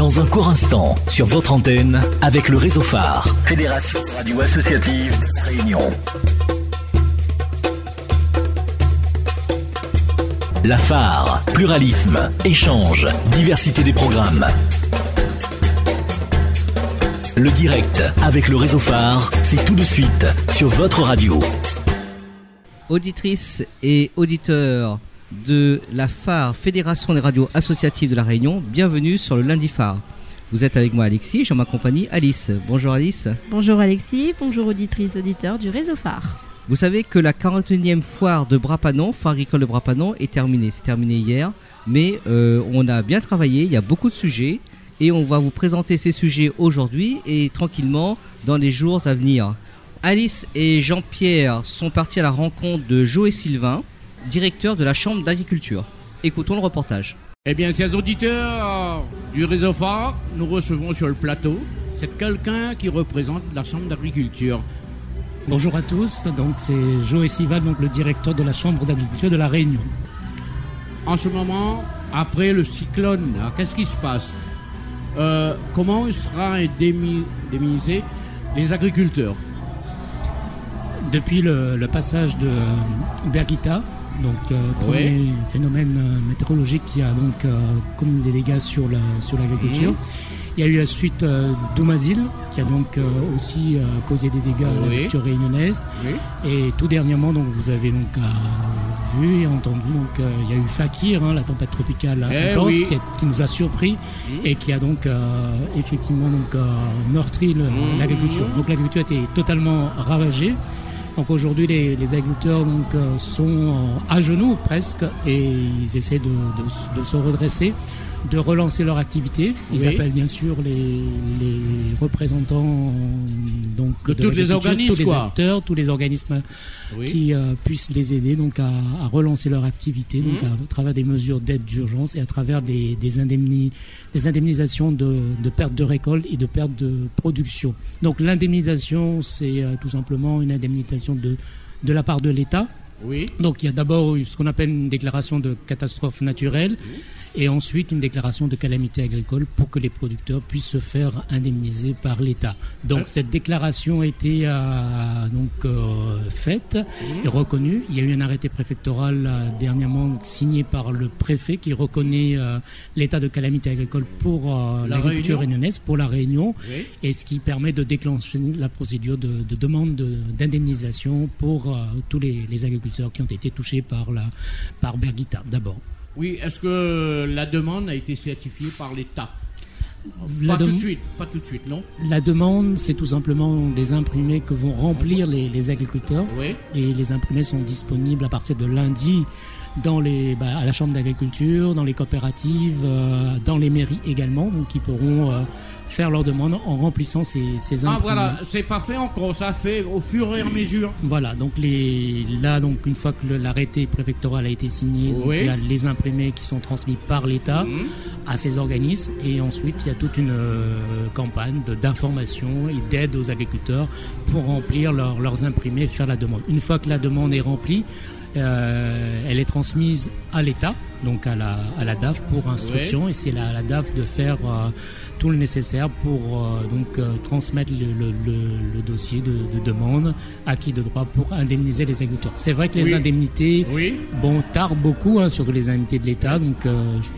Dans un court instant, sur votre antenne, avec le réseau phare. Fédération Radio Associative Réunion. La phare, pluralisme, échange, diversité des programmes. Le direct avec le réseau phare, c'est tout de suite sur votre radio. Auditrices et auditeurs de la phare Fédération des radios associatives de la Réunion, bienvenue sur le lundi phare. Vous êtes avec moi Alexis, je m'accompagne Alice. Bonjour Alice. Bonjour Alexis, bonjour auditrices, auditeurs du réseau phare. Vous savez que la 41e foire de Brapanon, foire agricole de Brapanon, est terminée. C'est terminé hier, mais euh, on a bien travaillé, il y a beaucoup de sujets et on va vous présenter ces sujets aujourd'hui et tranquillement dans les jours à venir. Alice et Jean-Pierre sont partis à la rencontre de Joe Sylvain, directeur de la Chambre d'agriculture. Écoutons le reportage. Eh bien, chers auditeurs du réseau phare, nous recevons sur le plateau, c'est quelqu'un qui représente la Chambre d'agriculture. Bonjour à tous, donc c'est Joe donc le directeur de la Chambre d'agriculture de la Réunion. En ce moment, après le cyclone, qu'est-ce qui se passe? Euh, comment sera indemnisé les agriculteurs? Depuis le, passage de Bergita, donc euh, premier phénomène euh, météorologique qui a donc comme des dégâts sur l'agriculture. Mmh. Il y a eu la suite euh, d'Oumazil, qui a donc euh, aussi euh, causé des dégâts à la culture réunionnaise. Et tout dernièrement, donc, vous avez donc vu et entendu, donc, il y a eu Fakir, hein, la tempête tropicale eh intense, qui, nous a surpris mmh. et qui a donc effectivement donc, meurtri mmh. l'agriculture. Donc l'agriculture a été totalement ravagée. Donc aujourd'hui, les, agriculteurs donc, sont à genoux presque et ils essaient de se redresser de relancer leur activité. Ils appellent bien sûr les, représentants donc de, tous les organismes, tous les acteurs, tous les organismes qui euh, puissent les aider donc à, relancer leur activité, donc mhm. à, travers des mesures d'aide d'urgence et à travers des, des, des indemnisations de, de perte de récolte et de perte de production. Donc l'indemnisation, c'est euh, tout simplement une indemnisation de de la part de l'État. Oui. Donc il y a d'abord ce qu'on appelle une déclaration de catastrophe naturelle et ensuite une déclaration de calamité agricole pour que les producteurs puissent se faire indemniser par l'État. Donc cette déclaration a été euh, donc euh, faite et reconnue. Il y a eu un arrêté préfectoral euh, dernièrement signé par le préfet qui reconnaît l'état de calamité agricole pour l'agriculture réunionnaise, pour la Réunion, et ce qui permet de déclencher la procédure de, demande d'indemnisation pour tous les, les, agriculteurs qui ont été touchés par la par Bergita d'abord. Oui, est-ce que la demande a été certifiée par l'État? Pas tout de suite, pas tout de suite, non? La demande, c'est tout simplement des imprimés que vont remplir les, agriculteurs. Oui. Et les imprimés sont disponibles à partir de lundi dans les, bah, à la chambre d'agriculture, dans les coopératives, euh, dans les mairies également, donc ils pourront euh, faire leur demande en remplissant ces, ces Ah voilà, c'est pas fait encore, ça fait au fur et à mesure. Voilà, donc les, là, donc une fois que l'arrêté préfectoral a été signé, il y a les imprimés qui sont transmis par l'État mhm. à ces organismes et ensuite il y a toute une euh, campagne d'information et d'aide aux agriculteurs pour remplir leurs imprimés et faire la demande. Une fois que la demande est remplie, euh, elle est transmise à l'État, donc à la, à la DAF pour instruction, et c'est la, la DAF de faire euh, tout le nécessaire pour euh, donc transmettre le, dossier de, demande acquis de droit pour indemniser les agriculteurs. C'est vrai que les indemnités bon, tardent beaucoup, hein, surtout les indemnités de l'État, donc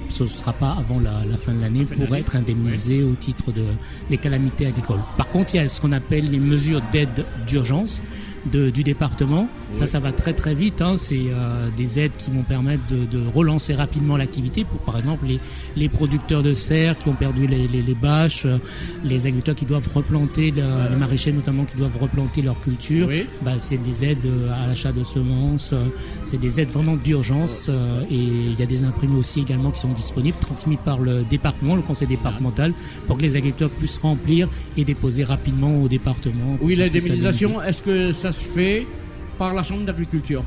ce ne sera pas avant la, fin de l'année pour être indemnisé au titre de, des calamités agricoles. Par contre, il y a ce qu'on appelle les mesures d'aide d'urgence du département. Ça, ça va très très vite. Hein. C'est euh, des aides qui vont permettre de, relancer rapidement l'activité pour, par exemple, les, les, producteurs de serre qui ont perdu les, les, bâches, euh, les agriculteurs qui doivent replanter, les maraîchers notamment qui doivent replanter leur culture. Bah, c'est des aides euh, à l'achat de semences. c'est des aides vraiment d'urgence. et il y a des imprimés aussi également qui sont disponibles, transmis par le département, le conseil départemental, pour que les agriculteurs puissent remplir et déposer rapidement au département. Oui, la démobilisation, est-ce que ça se fait par la Chambre d'agriculture.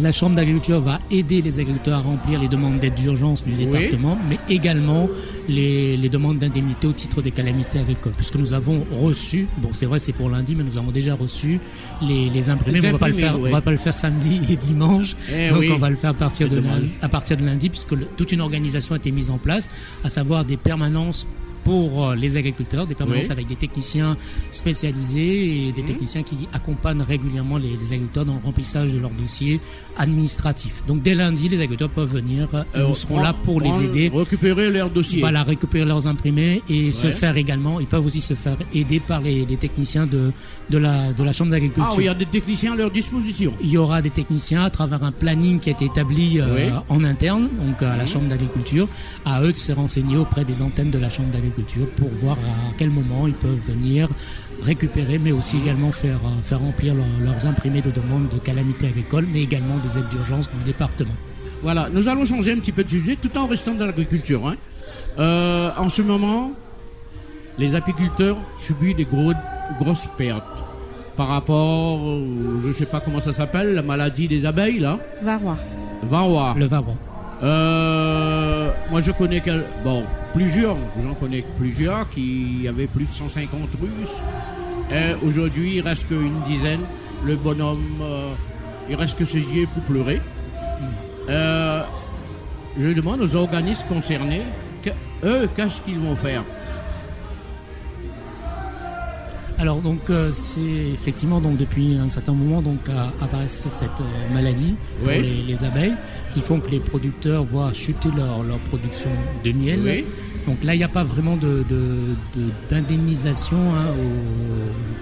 La Chambre d'agriculture va aider les agriculteurs à remplir les demandes d'aide d'urgence du département, mais également les, demandes d'indemnité au titre des calamités agricoles. Puisque nous avons reçu, bon c'est vrai c'est pour lundi, mais nous avons déjà reçu les, imprimés. on ne va, pas le faire, va pas le faire samedi et dimanche, eh donc on va le faire à partir, de à partir de lundi, puisque toute une organisation a été mise en place, à savoir des permanences pour euh, les agriculteurs, des permanences avec des techniciens spécialisés et des mhm. techniciens qui accompagnent régulièrement les, agriculteurs dans le remplissage de leurs dossiers administratifs. Donc dès lundi, les agriculteurs peuvent venir, euh, nous serons là pour les aider. Récupérer leurs dossiers. Voilà, récupérer leurs imprimés et se faire également, ils peuvent aussi se faire aider par les, techniciens de, de, la, de la Chambre d'agriculture. Ah, il y a des techniciens à leur disposition. Il y aura des techniciens à travers un planning qui a été établi euh, en interne, donc à la mhm. Chambre d'agriculture, à eux de se renseigner auprès des antennes de la Chambre d'agriculture pour voir à quel moment ils peuvent venir récupérer, mais aussi également faire, euh, faire remplir leurs imprimés de demande de calamité agricole, mais également des aides d'urgence du département. Voilà, nous allons changer un petit peu de sujet tout en restant dans l'agriculture. Hein. Euh, en ce moment, les apiculteurs subissent des grosses pertes par rapport, je ne sais pas comment ça s'appelle, la maladie des abeilles là. Varroa. Varroa. Le varroa. Euh, moi je connais quel, bon plusieurs, j'en connais plusieurs qui avaient plus de 150 russes. aujourd'hui il reste qu'une dizaine. Le bonhomme, euh, il reste que ses yeux pour pleurer. Euh, je demande aux organismes concernés, eux, qu'est-ce qu'ils vont faire? Alors donc euh, c'est effectivement donc depuis un certain moment donc apparaît cette euh, maladie pour les, abeilles qui font que les producteurs voient chuter leur, leur production de miel. Donc là il n'y a pas vraiment de, d'indemnisation hein,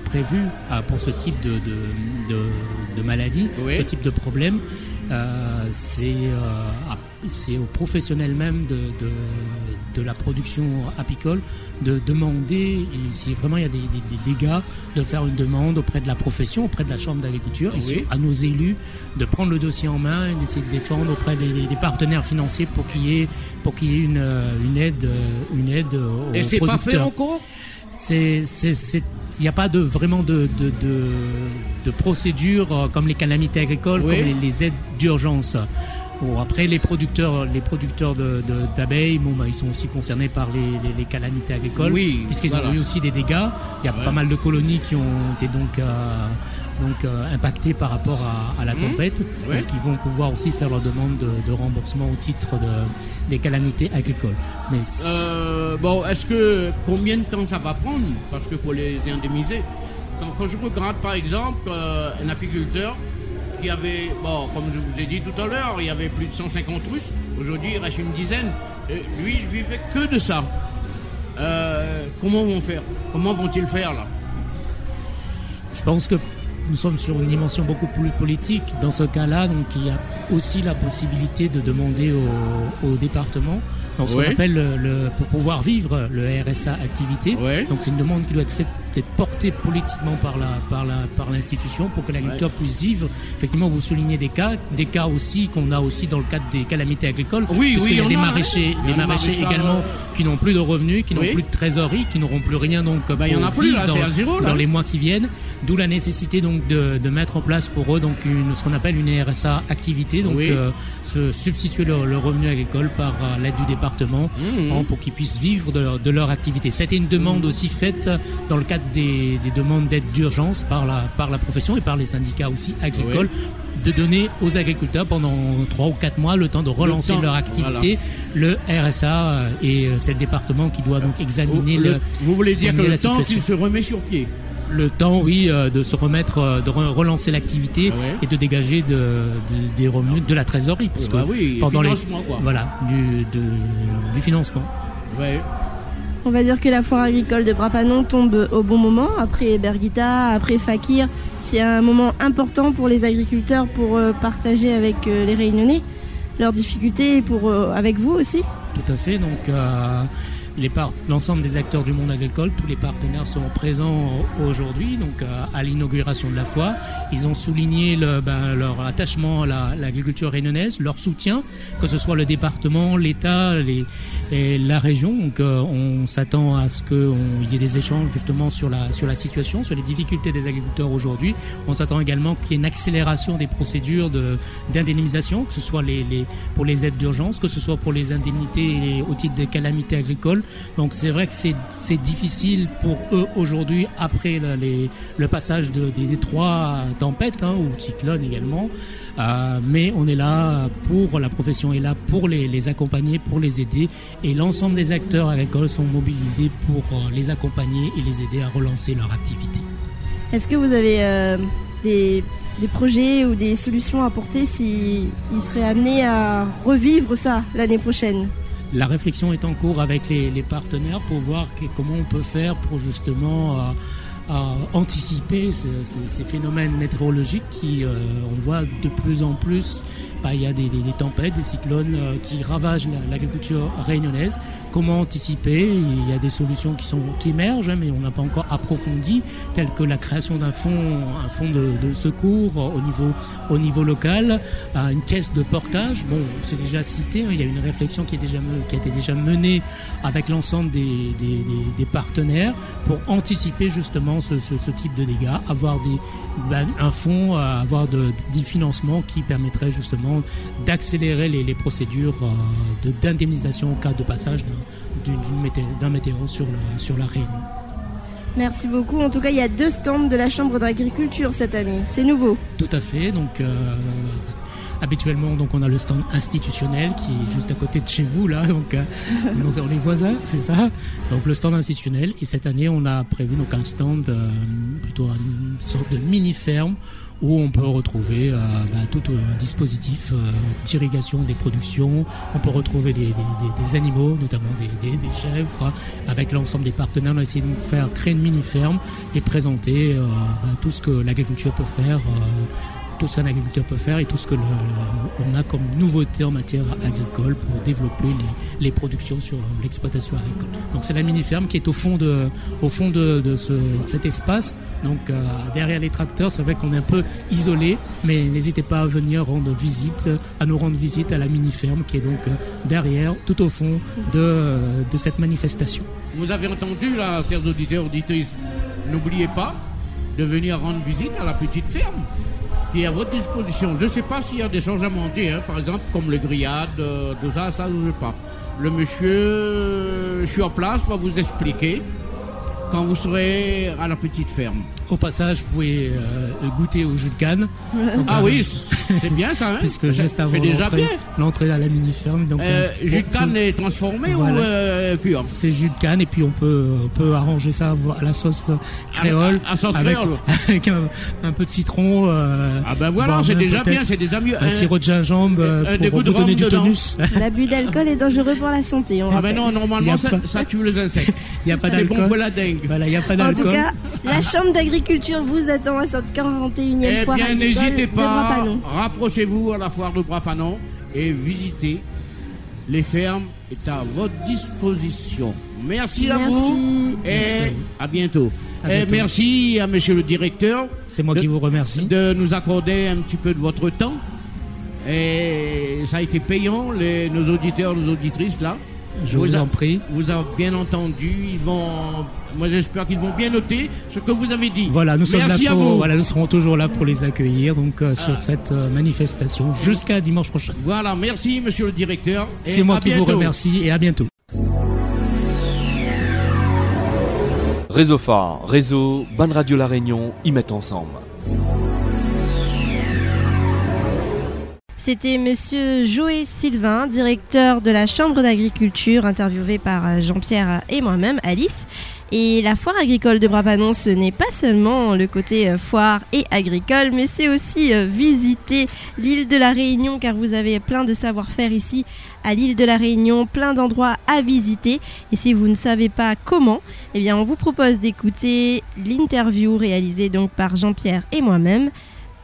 prévue ah, pour ce type de, de, maladie, ce type de problème. Euh, c'est c'est aux professionnels même de, de, la production apicole de demander, si vraiment il y a des, dégâts, de faire une demande auprès de la profession, auprès de la Chambre d'agriculture, et à nos élus de prendre le dossier en main et d'essayer de défendre auprès des, partenaires financiers pour qu'il y ait, pour qu'il y ait une, une aide, une aide aux Et c'est pas fait encore? C'est, il n'y a pas de vraiment de, de, de, procédure euh, comme les calamités agricoles, comme les aides d'urgence après, les producteurs, les producteurs d'abeilles, bon, bah, ils sont aussi concernés par les, calamités agricoles, oui, puisqu'ils ont eu aussi des dégâts. Il y a pas mal de colonies qui ont été donc, euh, donc euh, impactées par rapport à, la mmh. tempête, qui vont pouvoir aussi faire leur demande de, remboursement au titre des calamités agricoles. Mais euh, bon, est-ce que combien de temps ça va prendre? Parce que pour les indemniser, quand, quand je regarde par exemple un apiculteur il y avait, bon, comme je vous ai dit tout à l'heure, il y avait plus de 150 Russes. Aujourd'hui, il reste une dizaine. Et lui, il vivait que de ça. Euh, comment vont faire? Comment vont-ils faire là? Je pense que nous sommes sur une dimension beaucoup plus politique. Dans ce cas-là, donc il y a aussi la possibilité de demander au, département donc ce qu'on appelle le, pour pouvoir vivre le RSA activité. Donc c'est une demande qui doit être faite d'être porté politiquement par la par la par l'institution pour que l'agriculteur puisse vivre. Effectivement, vous soulignez des cas, des cas aussi qu'on a aussi dans le cadre des calamités agricoles. Oui, oui, il y a des maraîchers, des maraîchers également qui n'ont plus de revenus, qui n'ont plus de trésorerie, qui n'auront plus rien donc bah, y en a plus, là, dans, zéro, dans, les mois qui viennent. D'où la nécessité donc de, de, mettre en place pour eux donc une, ce qu'on appelle une RSA activité, donc euh, se substituer le, revenu agricole par euh, l'aide du département mmh. pour qu'ils puissent vivre de leur, de leur activité. C'était une demande mmh. aussi faite dans le cadre des, demandes d'aide d'urgence par la, par la profession et par les syndicats aussi agricoles. de donner aux agriculteurs pendant 3 ou 4 mois le temps de relancer leur activité. Le RSA euh, et euh, c'est le département qui doit donc examiner le, Vous voulez dire que le temps qu'il se remet sur pied le temps, oui, euh, de se remettre, de relancer l'activité ah et de dégager de, des revenus de la trésorerie, parce que bah oui, pendant les, quoi. voilà, du, du financement. Ouais. On va dire que la foire agricole de Brapanon tombe au bon moment, après Berguita, après Fakir. C'est un moment important pour les agriculteurs pour euh, partager avec euh, les Réunionnais leurs difficultés pour, euh, avec vous aussi. Tout à fait. Donc, l'ensemble des acteurs du monde agricole, tous les partenaires sont présents aujourd'hui, donc à l'inauguration de la foire. Ils ont souligné ben, leur attachement à l'agriculture réunionnaise, leur soutien, que ce soit le département, l'État, les, et la région. Donc euh, on s'attend à ce qu'il y ait des échanges justement sur la, sur la situation, sur les difficultés des agriculteurs aujourd'hui. On s'attend également qu'il y ait une accélération des procédures d'indemnisation, que ce soit pour les aides d'urgence, que ce soit pour les indemnités au titre des calamités agricoles. Donc c'est vrai que c'est difficile pour eux aujourd'hui, après le passage de, des, trois tempêtes, hein, ou cyclones également, mais on est là pour, la profession est là pour les, accompagner, pour les aider. Et l'ensemble des acteurs agricoles sont mobilisés pour les accompagner et les aider à relancer leur activité. Est-ce que vous avez des des projets ou des solutions à apporter s'ils seraient amenés à revivre ça l'année prochaine? La réflexion est en cours avec les, partenaires pour voir comment on peut faire pour justement euh, anticiper ces, phénomènes météorologiques qui, euh, on voit de plus en plus bah, il y a des, tempêtes, des cyclones euh, qui ravagent l'agriculture réunionnaise. Comment anticiper? Il y a des solutions qui, émergent, hein, mais on n'a pas encore approfondi, telles que la création d'un fonds, un fonds de, secours au niveau, au niveau local, une caisse de portage. Bon, c'est déjà cité, hein, il y a une réflexion qui, a été déjà menée avec l'ensemble des, partenaires pour anticiper justement ce, ce, type de dégâts, avoir des, ben, un fonds, avoir de, des financements qui permettraient justement d'accélérer les, procédures euh, d'indemnisation au cas de passage d'un météo sur, sur la Réunion. Merci beaucoup. En tout cas, il y a deux stands de la Chambre d'agriculture cette année. C'est nouveau. Tout à fait. Donc, euh, habituellement, donc, on a le stand institutionnel qui est juste à côté de chez vous, là. Donc, euh, on est voisins, c'est ça. Donc, le stand institutionnel. Et cette année, on a prévu donc, un stand, plutôt une sorte de mini-ferme où on peut retrouver euh, bah, tout un dispositif euh, d'irrigation des productions. On peut retrouver des, animaux, notamment des, chèvres, avec l'ensemble des partenaires. On a essayé de faire créer une mini-ferme et présenter euh, bah, tout ce que l'agriculture peut faire tout ce qu'un agriculteur peut faire et tout ce que on a comme nouveauté en matière agricole pour développer les, productions sur l'exploitation agricole. Donc c'est la mini-ferme qui est au fond de, au fond de, cet espace. Donc euh, derrière les tracteurs, c'est vrai qu'on est un peu isolé, mais n'hésitez pas à venir rendre visite, à nous rendre visite à la mini-ferme qui est donc euh, derrière, tout au fond de, de cette manifestation. Vous avez entendu là, chers auditeurs, auditrices, n'oubliez pas de venir rendre visite à la petite ferme qui est à votre disposition. Je ne sais pas s'il y a des choses à manger, hein, par exemple, comme le grillade, euh, tout ça, ça, je ne sais pas. Le monsieur, je en place, va vous expliquer quand vous serez à la petite ferme. Au passage, vous pouvez euh, goûter au jus de canne. ah oui, c'est bien ça. Hein Puisque juste avant l'entrée à la mini-ferme. Donc, euh, jus de canne est transformé ou euh, pur C'est jus de canne et puis on peut, on peut arranger ça à la sauce créole. À, sauce avec, créole Avec un, peu de citron. ah ben voilà, c'est déjà bien, c'est déjà mieux. Un sirop de gingembre pour vous donner du tonus. L'abus d'alcool est dangereux pour la santé. ah ben non, normalement ça, tue les insectes. Il n'y a pas d'alcool. C'est bon pour la dengue. Voilà, il n'y a pas d'alcool. En tout cas, la chambre d'agriculture Culture vous attend à cette 41e eh foire bien, n'hésitez pas, rapprochez-vous à la foire de Brapanon et visitez. Les fermes est à votre disposition. Merci, à vous et à bientôt. Et merci à monsieur le directeur. C'est moi qui vous remercie. De nous accorder un petit peu de votre temps. Et ça a été payant, les, nos auditeurs, nos auditrices là. Je vous, en prie. Vous avez bien entendu. Ils vont, moi j'espère qu'ils vont bien noter ce que vous avez dit. Voilà, nous sommes là pour, voilà, nous serons toujours là pour les accueillir donc euh, sur ah. cette euh, manifestation jusqu'à dimanche prochain. Voilà, merci Monsieur le directeur. C'est moi qui vous remercie et à bientôt. Réseau Phare, réseau, Bonne Radio La Réunion, y mettent ensemble. C'était monsieur Joé Sylvain, directeur de la Chambre d'agriculture, interviewé par euh, Jean-Pierre et moi-même, Alice. Et la foire agricole de Brapanon, ce n'est pas seulement le côté euh, foire et agricole, mais c'est aussi euh, visiter l'île de la Réunion, car vous avez plein de savoir-faire ici à l'île de la Réunion, plein d'endroits à visiter. Et si vous ne savez pas comment, eh bien on vous propose d'écouter l'interview réalisée donc par Jean-Pierre et moi-même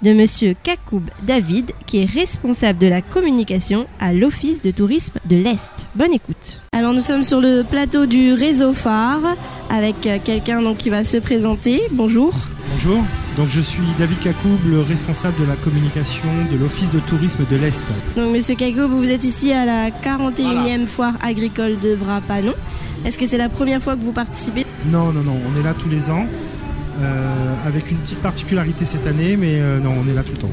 de Monsieur Kakoub David, qui est responsable de la communication à l'Office de tourisme de l'Est. Bonne écoute. Alors nous sommes sur le plateau du réseau phare avec euh, quelqu'un donc qui va se présenter. Bonjour. Bonjour. Donc je suis David Kakoub, le responsable de la communication de l'Office de tourisme de l'Est. Donc Monsieur Kakoub, vous êtes ici à la 41e foire agricole de Brapanon. Est-ce que c'est la première fois que vous participez? Non, non, non, on est là tous les ans. Euh, avec une petite particularité cette année, mais euh, non, on est là tout le temps.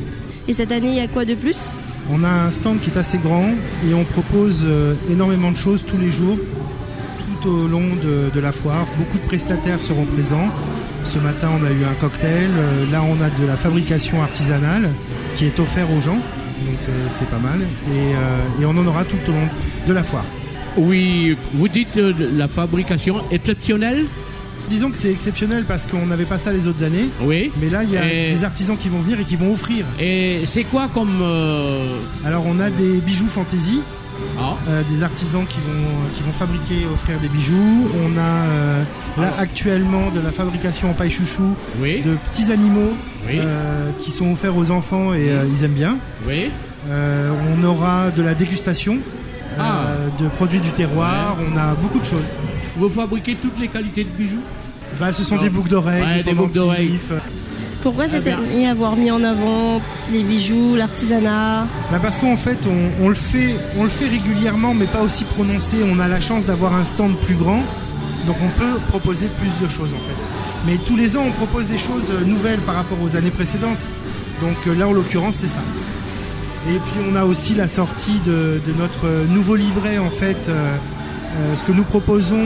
Et cette année, il y a quoi de plus? On a un stand qui est assez grand et on propose euh, énormément de choses tous les jours, tout au long de, la foire. Beaucoup de prestataires seront présents. Ce matin, on a eu un cocktail. là, on a de la fabrication artisanale. qui est offert aux gens. Donc c'est pas mal. Et, et, on en aura tout au long de la foire. Oui, vous dites la fabrication exceptionnelle? Disons que c'est exceptionnel parce qu'on n'avait pas ça les autres années. Oui. Mais là, il y a des artisans qui vont venir et qui vont offrir. Et c'est quoi comme. Euh, Alors, on a des bijoux fantaisie. Ah. Euh, des artisans qui vont, qui vont fabriquer et offrir des bijoux. On a euh, là actuellement de la fabrication en paille chouchou de petits animaux qui sont offerts aux enfants et ils aiment bien. Oui. on aura de la dégustation ah. de produits du terroir. On a beaucoup de choses. Vous fabriquez toutes les qualités de bijoux bah, Ce sont des boucles d'oreilles, des, boucles d'oreilles. Pourquoi c'était ah, avoir mis en avant les bijoux, l'artisanat bah Parce qu'en fait on, le fait, on le fait régulièrement, mais pas aussi prononcé. On a la chance d'avoir un stand plus grand, donc on peut proposer plus de choses en fait. Mais tous les ans, on propose des choses nouvelles par rapport aux années précédentes. Donc euh, là, en l'occurrence, c'est ça. Et puis on a aussi la sortie de, notre nouveau livret en fait. Euh, euh, ce que nous proposons,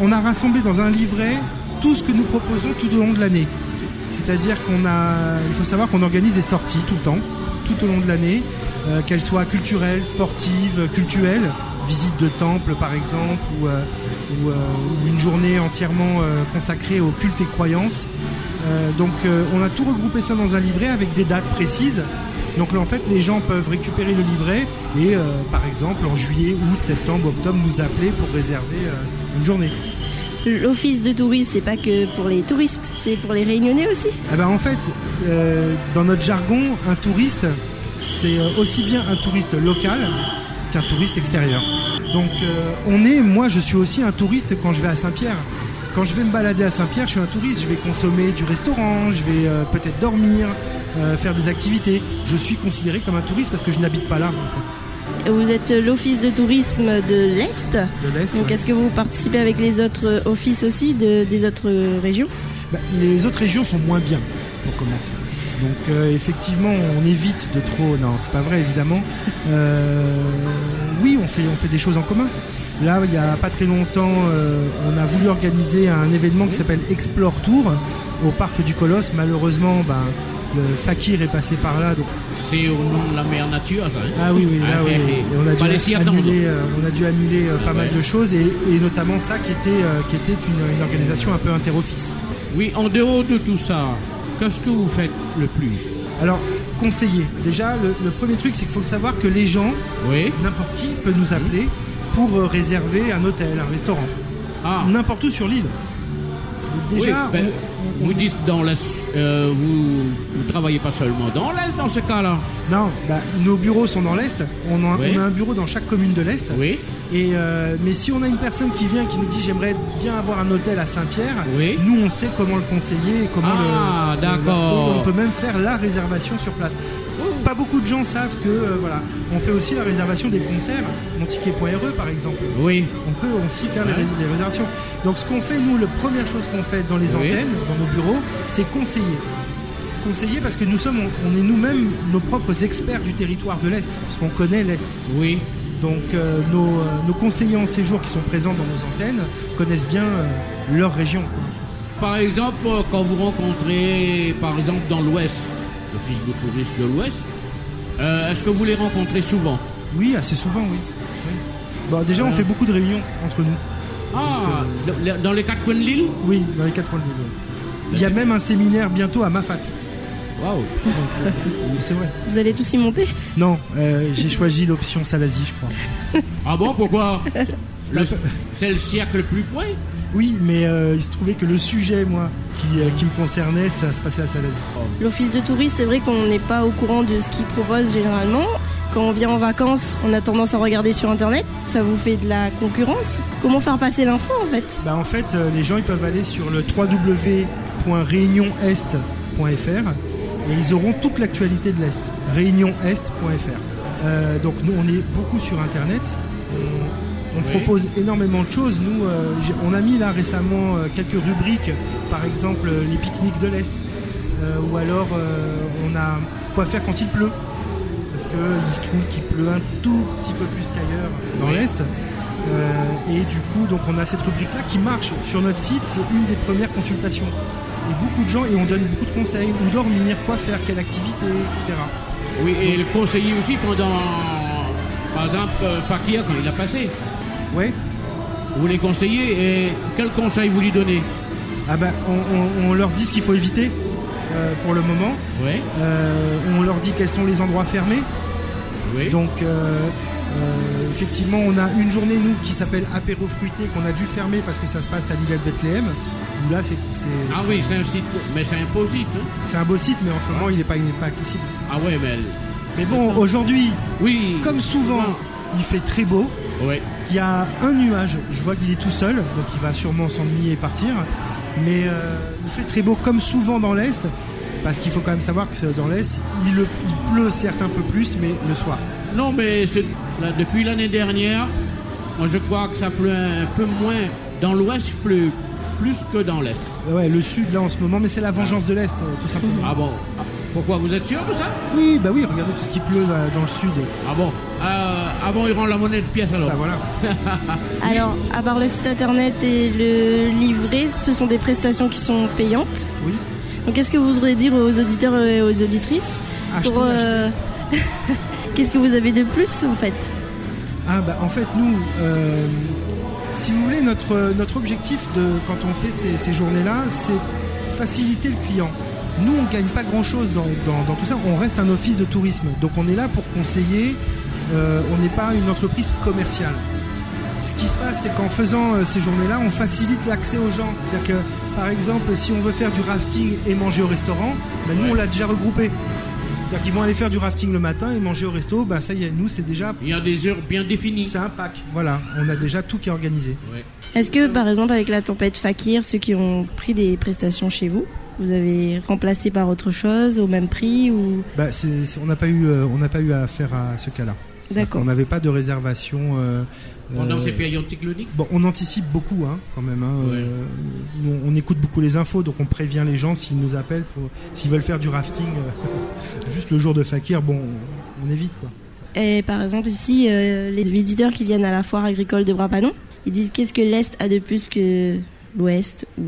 on, a rassemblé dans un livret tout ce que nous proposons tout au long de l'année. C'est-à-dire qu'on a, il faut savoir qu'on organise des sorties tout le temps, tout au long de l'année, euh, qu'elles soient culturelles, sportives, cultuelles, visite de temple par exemple, ou, euh, une journée entièrement consacrée aux cultes et croyances. donc on a tout regroupé ça dans un livret avec des dates précises donc là, en fait, les gens peuvent récupérer le livret et, euh, par exemple, en juillet, août, septembre, octobre, nous appeler pour réserver euh, une journée. L'office de tourisme, c'est pas que pour les touristes, c'est pour les réunionnais aussi ah ben, En fait, euh, dans notre jargon, un touriste, c'est aussi bien un touriste local qu'un touriste extérieur. Donc on est, moi je suis aussi un touriste quand je vais à Saint-Pierre. Quand je vais me balader à Saint-Pierre, je suis un touriste, je vais consommer du restaurant, je vais peut-être dormir, euh, faire des activités. Je suis considéré comme un touriste parce que je n'habite pas là en fait. Vous êtes l'office de tourisme de l'Est. De l'Est. Donc est-ce que vous participez avec les autres offices aussi de, des autres régions? Bah, Les autres régions sont moins bien pour commencer. Donc euh, effectivement, on évite de trop. Non, c'est pas vrai évidemment. Euh, oui, on fait, on fait des choses en commun. Là, il n'y a pas très longtemps, on a voulu organiser un événement qui s'appelle Explore Tour au parc du Colosse. Malheureusement, ben, le fakir est passé par là. C'est au nom de la mère nature, ça. Hein ah oui, oui, là, ah, oui. on, a dû annuler, euh, on a dû annuler euh, pas mal de choses et, notamment ça qui était, euh, qui était une, organisation un peu interoffice. Oui, en dehors de tout ça, qu'est-ce que vous faites le plus? Alors, conseiller. Déjà, le, premier truc, c'est qu'il faut savoir que les gens, n'importe qui peut nous appeler pour réserver un hôtel, un restaurant. Ah. N'importe où sur l'île. Déjà, ben, vous dites dans la, euh, vous, travaillez pas seulement dans l'Est dans ce cas-là Non, bah, nos bureaux sont dans l'Est. On, a un bureau dans chaque commune de l'Est. Oui. Et euh, mais si on a une personne qui vient qui nous dit j'aimerais bien avoir un hôtel à Saint-Pierre, nous on sait comment le conseiller et comment ah, d'accord. On peut même faire la réservation sur place pas beaucoup de gens savent que euh, voilà, on fait aussi la réservation des concerts, monticket.re par exemple. Oui. On peut aussi faire les, réservations. Donc ce qu'on fait nous, la première chose qu'on fait dans les antennes, dans nos bureaux, c'est conseiller. Conseiller parce que nous sommes, on, est nous-mêmes nos propres experts du territoire de l'Est, parce qu'on connaît l'Est. Oui. Donc euh, nos, euh, nos, conseillers en séjour qui sont présents dans nos antennes connaissent bien leur région. Par exemple, quand vous rencontrez, par exemple, dans l'Ouest, l'Office de tourisme de l'Ouest. Euh, est-ce que vous les rencontrez souvent? Oui, assez souvent, oui. Bon, déjà, on euh. fait beaucoup de réunions entre nous. Ah, dans les quatre coins de l'île? Oui, dans les quatre coins de l'île. Il y a même un séminaire bientôt à Mafat. Waouh euh, C'est vrai. Vous allez tous y monter? Non, j'ai choisi l'option Salazie, je crois. Ah bon, pourquoi? C'est le siècle le plus près? Oui, mais euh, il se trouvait que le sujet, moi, euh, qui, me concernait, ça se passait à Salazie. L'office de tourisme, c'est vrai qu'on n'est pas au courant de ce qu'il propose généralement. Quand on vient en vacances, on a tendance à regarder sur Internet. Ça vous fait de la concurrence. Comment faire passer l'info, en fait? Bah, En fait, euh, les gens, ils peuvent aller sur le www.réunionest.fr et ils auront toute l'actualité de l'Est. réunionest.fr. donc nous, on est beaucoup sur Internet. On propose énormément de choses. Nous, euh, on a mis là récemment euh, quelques rubriques, par exemple euh, les pique-niques de l'Est, ou alors on a quoi faire quand il pleut. Parce qu'il se trouve qu'il pleut un tout petit peu plus qu'ailleurs dans l'Est. et du coup, donc on a cette rubrique-là qui marche sur notre site. C'est une des premières consultations. Et beaucoup de gens, et on donne beaucoup de conseils, où dormir, quoi faire, quelle activité, etc. Oui, et le conseiller aussi pendant, par exemple, Fakir quand il a passé. Oui. Vous les conseillez et quel conseil vous lui donnez Ah ben, on, on- on leur dit ce qu'il faut éviter euh, pour le moment. Oui, Euh, on leur dit quels sont les endroits fermés. oui. Donc, euh, effectivement, on a une journée, nous, qui s'appelle apéro fruité, qu'on a dû fermer parce que ça se passe à l'île de Bethléem. Où là, c'est c'est- ah oui, c'est un site, mais c'est un beau site. hein. c'est un beau site, mais en ce moment, il n'est pas, il est pas accessible. Ah ouais, mais Mais bon, aujourd'hui, oui. comme souvent, il fait très beau. Il y a un nuage, je vois qu'il est tout seul, donc il va sûrement s'ennuyer et partir. Mais euh, il fait très beau comme souvent dans l'Est, parce qu'il faut quand même savoir que dans l'Est, il, le- il pleut certes un peu plus, mais le soir. Non, mais là, depuis l'année dernière, moi je crois que ça pleut un peu moins. Dans l'ouest, pleut plus que dans l'est. Ouais, le sud là en ce moment, mais c'est la vengeance de l'Est, euh, tout simplement. Ah bon Pourquoi Vous êtes sûr de ça? Oui, bah oui, regardez tout ce qui pleut là, dans le sud. Ah bon? Euh, Avant, ils rendent la monnaie de pièce alors. Bah voilà. Alors, à part le site internet et le livret, ce sont des prestations qui sont payantes. Oui. Donc, qu'est-ce que vous voudrez dire aux auditeurs et aux auditrices Achetez, pour, euh, Qu'est-ce que vous avez de plus en fait? Ah bah en fait nous, euh, si vous voulez, notre, notre objectif de quand on fait ces, ces journées-là, c'est faciliter le client. Nous on gagne pas grand-chose dans, dans- dans tout ça, on reste un office de tourisme. Donc on est là pour conseiller, euh, on n'est pas une entreprise commerciale. Ce qui se passe, c'est qu'en faisant euh, ces journées-là, on facilite l'accès aux gens. C'est-à-dire que, par exemple, si on veut faire du rafting et manger au restaurant, ben, nous, Ouais. on l'a déjà regroupé. C'est-à-dire qu'ils vont aller faire du rafting le matin et manger au resto, ben, ça y est, nous, c'est déjà Il y a des heures bien définies. c'est un pack. Voilà, on a déjà tout qui est organisé. Ouais. Est-ce que, par exemple, avec la tempête Fakir, ceux qui ont pris des prestations chez vous, vous avez remplacé par autre chose au même prix ou? Bah, on n'a pas eu, euh, on n'a pas eu à faire à ce cas-là. D'accord. On n'avait pas de réservation. euh, Pendant euh, ces périodes cycloniques? Bon, on anticipe beaucoup, hein, quand même. hein, Ouais. euh, on écoute beaucoup les infos, donc on prévient les gens s'ils nous appellent, pour- s'ils veulent faire du rafting euh, juste le jour de Fakir. Bon, on, on évite quoi. Et par exemple, ici, euh, les visiteurs qui viennent à la foire agricole de Brapanon, ils disent qu'est-ce que l'Est a de plus que l'Ouest ou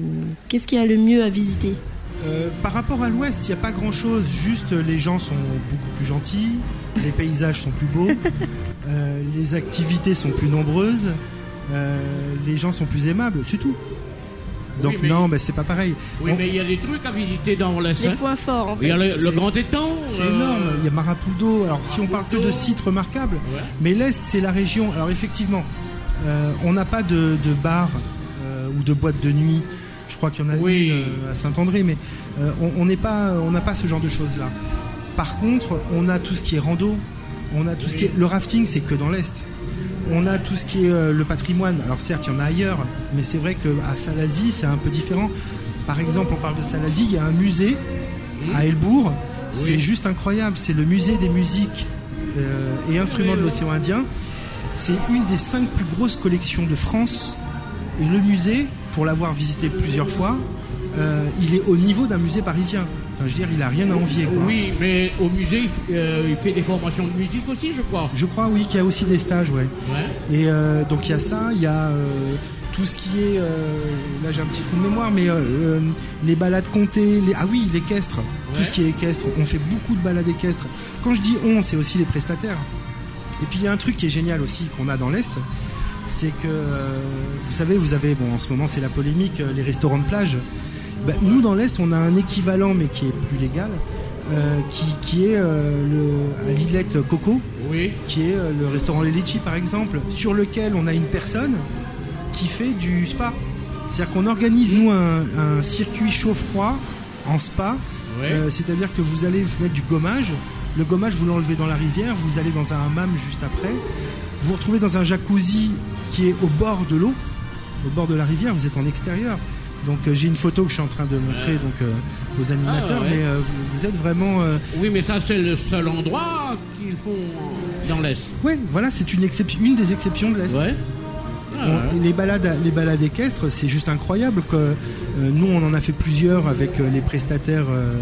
qu'est-ce qu'il y a le mieux à visiter? Euh, par rapport à l'Ouest, il n'y a pas grand-chose. Juste, euh, les gens sont beaucoup plus gentils, les paysages sont plus beaux, euh, les activités sont plus nombreuses, euh, les gens sont plus aimables, c'est tout. Donc Oui, mais- non, bah, c'est pas pareil. Oui, On- mais il y a des trucs à visiter dans l'Est. Les hein. points forts, en fait. Il y a le, grand étang. C'est euh, énorme. Il y a Marapouldo. Alors, si on parle que de sites remarquables, Ouais. mais l'Est, c'est la région. Alors, effectivement, euh, on n'a pas de, de bar euh, ou de boîte de nuit. Je crois qu'il y en a Oui. une euh, à Saint-André, mais euh, on n'est pas, on n'a pas ce genre de choses-là. Par contre, on a tout ce qui est rando. On a tout ce qui est le rafting, c'est que dans l'Est. On a tout ce qui est euh, le patrimoine. Alors certes, il y en a ailleurs, mais c'est vrai qu'à Salazie, c'est un peu différent. Par exemple, on parle de Salazie, il y a un musée à Elbourg. C'est juste incroyable. C'est le musée des musiques et instruments de l'océan Indien. C'est une des cinq plus grosses collections de France. Et le musée, pour l'avoir visité plusieurs fois, euh, il est au niveau d'un musée parisien. Enfin, je veux dire, il a rien à envier. quoi. Oui, mais au musée, il, euh, il fait des formations de musique aussi, je crois. Je crois, oui, qu'il y a aussi des stages, ouais. Ouais. Et euh, donc il y a ça, il y a tout ce qui est, là j'ai un petit trou de mémoire, mais les balades comptées, les, ah oui, l'équestre, tout ce qui est équestre, on fait beaucoup de balades équestres. Quand je dis on, c'est aussi les prestataires. Et puis il y a un truc qui est génial aussi qu'on a dans l'Est, c'est que, euh, vous savez, vous avez, bon en ce moment c'est la polémique, euh, les restaurants de plage. Ben, nous dans l'Est, on a un équivalent mais qui est plus légal, euh, qui, qui est euh, le, à l'Iglette Coco Oui. qui est euh, le restaurant Les Litchi par exemple, sur lequel on a une personne qui fait du spa. C'est-à-dire qu'on organise nous un, un circuit chaud-froid en spa, c'est-à-dire que vous allez vous mettre du gommage, le gommage vous l'enlevez dans la rivière, vous allez dans un hammam juste après, vous vous retrouvez dans un jacuzzi qui est au bord de l'eau, au bord de la rivière, vous êtes en extérieur. Donc euh, j'ai une photo que je suis en train de montrer donc euh, aux animateurs, Ah, ouais. mais euh, vous, vous êtes vraiment Oui, mais ça, c'est le seul endroit qu'ils font dans l'Est. ouais, voilà, c'est une une des exceptions de l'Est. Ouais. On- les balades, les balades équestres, c'est juste incroyable. Que, euh, nous, on en a fait plusieurs avec euh, les prestataires euh,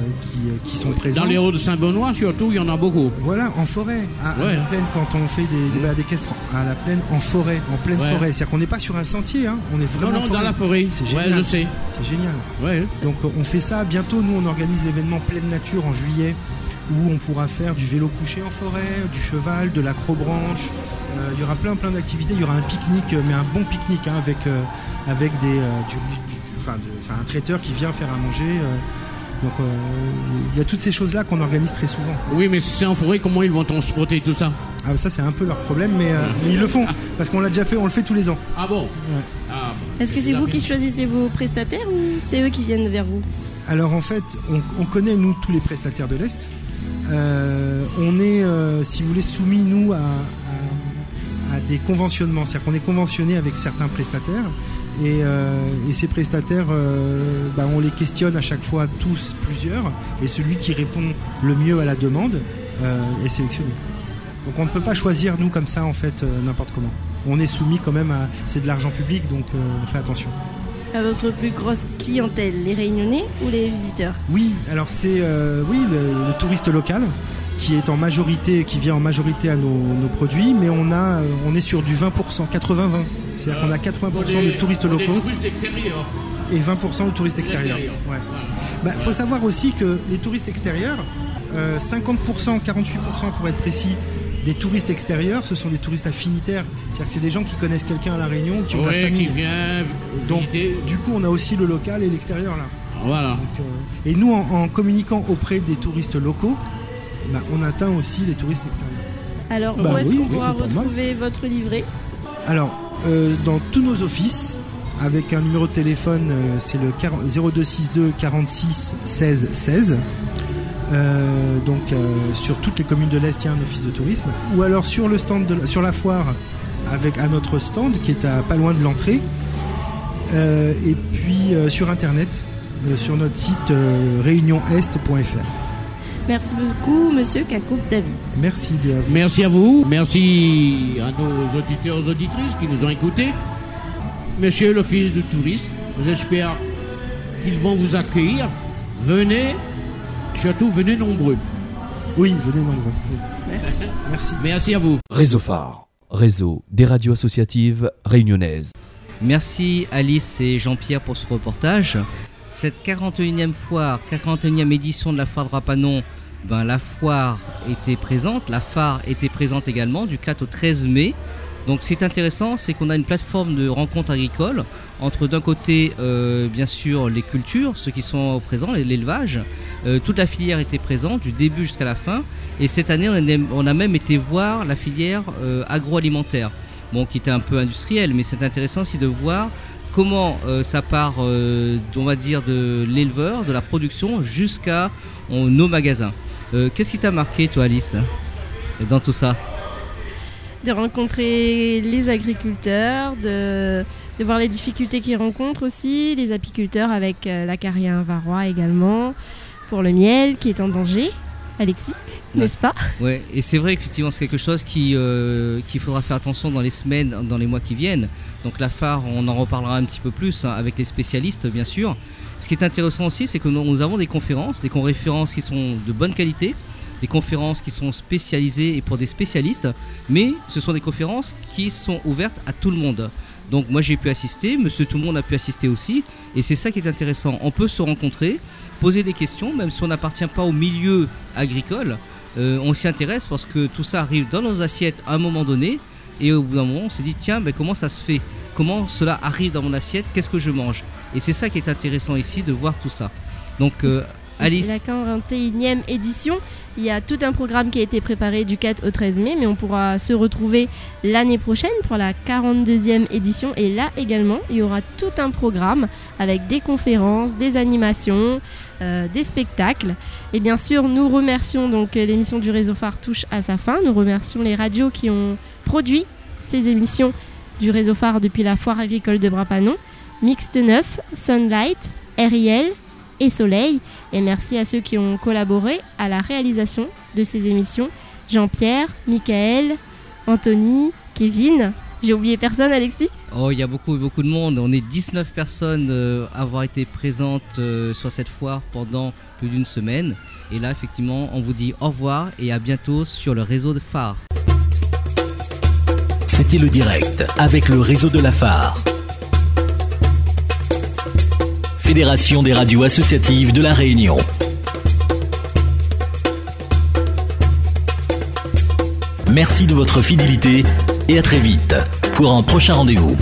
qui, qui sont présents. Dans les Hauts de Saint-Benoît, surtout, il y en a beaucoup. Voilà, en forêt, à, la plaine, quand on fait des, des balades équestres à la plaine, en forêt, en pleine Ouais. forêt. C'est-à-dire qu'on n'est pas sur un sentier, hein, on est Non, vraiment non, en dans la forêt. C'est Ouais, génial. je sais. C'est génial. Donc on fait ça. Bientôt, nous, on organise l'événement Pleine Nature en juillet où on pourra faire du vélo couché en forêt, du cheval, de l'acrobranche. Euh, il y aura plein plein d'activités. Il y aura un pique-nique, mais un bon pique-nique hein, avec, euh, avec des, du, enfin, c'est un traiteur qui vient faire à manger. donc il y a toutes ces choses-là qu'on organise très souvent. Oui, mais si c'est en forêt, comment ils vont transporter tout ça? Ah, ça c'est un peu leur problème, mais, ils le font parce qu'on l'a déjà fait, on le fait tous les ans. Ah bon? Ah, Est-ce que c'est vous qui choisissez vos prestataires ou c'est eux qui viennent vers vous? Alors en fait, on, connaît nous tous les prestataires de l'Est. Euh, on est, euh, si vous voulez, soumis nous à, des conventionnements, c'est-à-dire qu'on est conventionné avec certains prestataires et, euh, ces prestataires, bah, on les questionne à chaque fois tous plusieurs et celui qui répond le mieux à la demande est sélectionné. Donc on ne peut pas choisir nous comme ça en fait n'importe comment. On est soumis quand même à c'est de l'argent public donc on fait attention. À votre plus grosse clientèle, les réunionnais ou les visiteurs Oui, alors c'est euh, oui le, touriste local qui est en majorité, qui vient en majorité à nos, produits, mais on a, on est sur du 20%, 80-20. C'est-à-dire qu'on a 80% de touristes locaux et 20% de touristes extérieurs. Il bah, faut savoir aussi que les touristes extérieurs, 50%, 48% pour être précis, des touristes extérieurs, ce sont des touristes affinitaires. C'est-à-dire que c'est des gens qui connaissent quelqu'un à La Réunion, qui ont la famille. Qui vient Donc, du coup, on a aussi le local et l'extérieur là. Voilà. Euh, et nous, en, communiquant auprès des touristes locaux, bah, on atteint aussi les touristes extérieurs. Alors, bah où est-ce qu'on pourra retrouver votre livret? Alors, euh, dans tous nos offices, avec un numéro de téléphone, euh, c'est le 0262 46 16 16. Euh, donc euh, sur toutes les communes de l'Est, il y a un office de tourisme. Ou alors sur le stand, sur la foire, avec à notre stand qui est à pas loin de l'entrée. Euh, et puis sur internet, sur notre site réunionest.fr. Merci beaucoup, monsieur Kakoup David. Merci de vous. Merci à vous. Merci à nos auditeurs et auditrices qui nous ont écoutés. Monsieur l'Office de tourisme, j'espère qu'ils vont vous accueillir. Venez, Surtout, venez nombreux. Oui, venez nombreux. Merci. Merci. Merci à vous. Réseau Phare, réseau des radios associatives réunionnaises. Merci Alice et Jean-Pierre pour ce reportage. Cette 41e foire, 41e édition de la foire de Rapanon, ben, la foire était présente, la phare était présente également du 4 au 13 mai. Donc c'est intéressant, c'est qu'on a une plateforme de rencontres agricoles entre d'un côté euh, bien sûr les cultures, ceux qui sont présents, l'élevage, euh, toute la filière était présente du début jusqu'à la fin et cette année on a, même été voir la filière euh, agroalimentaire, bon qui était un peu industrielle mais c'est intéressant aussi de voir comment ça part on va dire de l'éleveur, de la production jusqu'à nos magasins. Qu'est-ce qui t'a marqué toi Alice dans tout ça? De rencontrer les agriculteurs, de, voir les difficultés qu'ils rencontrent aussi, les apiculteurs avec euh, la carrière varois également, pour le miel qui est en danger. Alexis, n'est-ce pas? Oui, et c'est vrai qu'effectivement c'est quelque chose euh, qu'il faudra faire attention dans les semaines, dans les mois qui viennent. Donc la phare, on en reparlera un petit peu plus hein, avec les spécialistes bien sûr. Ce qui est intéressant aussi, c'est que nous avons des conférences, des conférences qui sont de bonne qualité, des conférences qui sont spécialisées et pour des spécialistes, mais ce sont des conférences qui sont ouvertes à tout le monde. Donc moi j'ai pu assister, monsieur tout le monde a pu assister aussi, et c'est ça qui est intéressant. On peut se rencontrer, poser des questions, même si on n'appartient pas au milieu agricole, euh, on s'y intéresse parce que tout ça arrive dans nos assiettes à un moment donné, et au bout d'un moment on s'est dit tiens, mais comment ça se fait? Comment cela arrive dans mon assiette? Qu'est-ce que je mange? Et c'est ça qui est intéressant ici de voir tout ça. Donc euh, Alice. La 41e édition. Il y a tout un programme qui a été préparé du 4 au 13 mai, mais on pourra se retrouver l'année prochaine pour la 42e édition. Et là également, il y aura tout un programme avec des conférences, des animations, euh, des spectacles. Et bien sûr, nous remercions donc l'émission du réseau phare touche à sa fin. Nous remercions les radios qui ont produit ces émissions du réseau phare depuis la foire agricole de Brapanon. Mixte 9, Sunlight, RIL, et Soleil. Et merci à ceux qui ont collaboré à la réalisation de ces émissions. Jean-Pierre, Michael, Anthony, Kevin. J'ai oublié personne, Alexis Oh, il y a beaucoup, beaucoup de monde. On est 19 personnes euh, à avoir été présentes euh, sur cette foire pendant plus d'une semaine. Et là, effectivement, on vous dit au revoir et à bientôt sur le réseau de phare. C'était le direct avec le réseau de la phare. Fédération des radios associatives de la Réunion. Merci de votre fidélité et à très vite pour un prochain rendez-vous.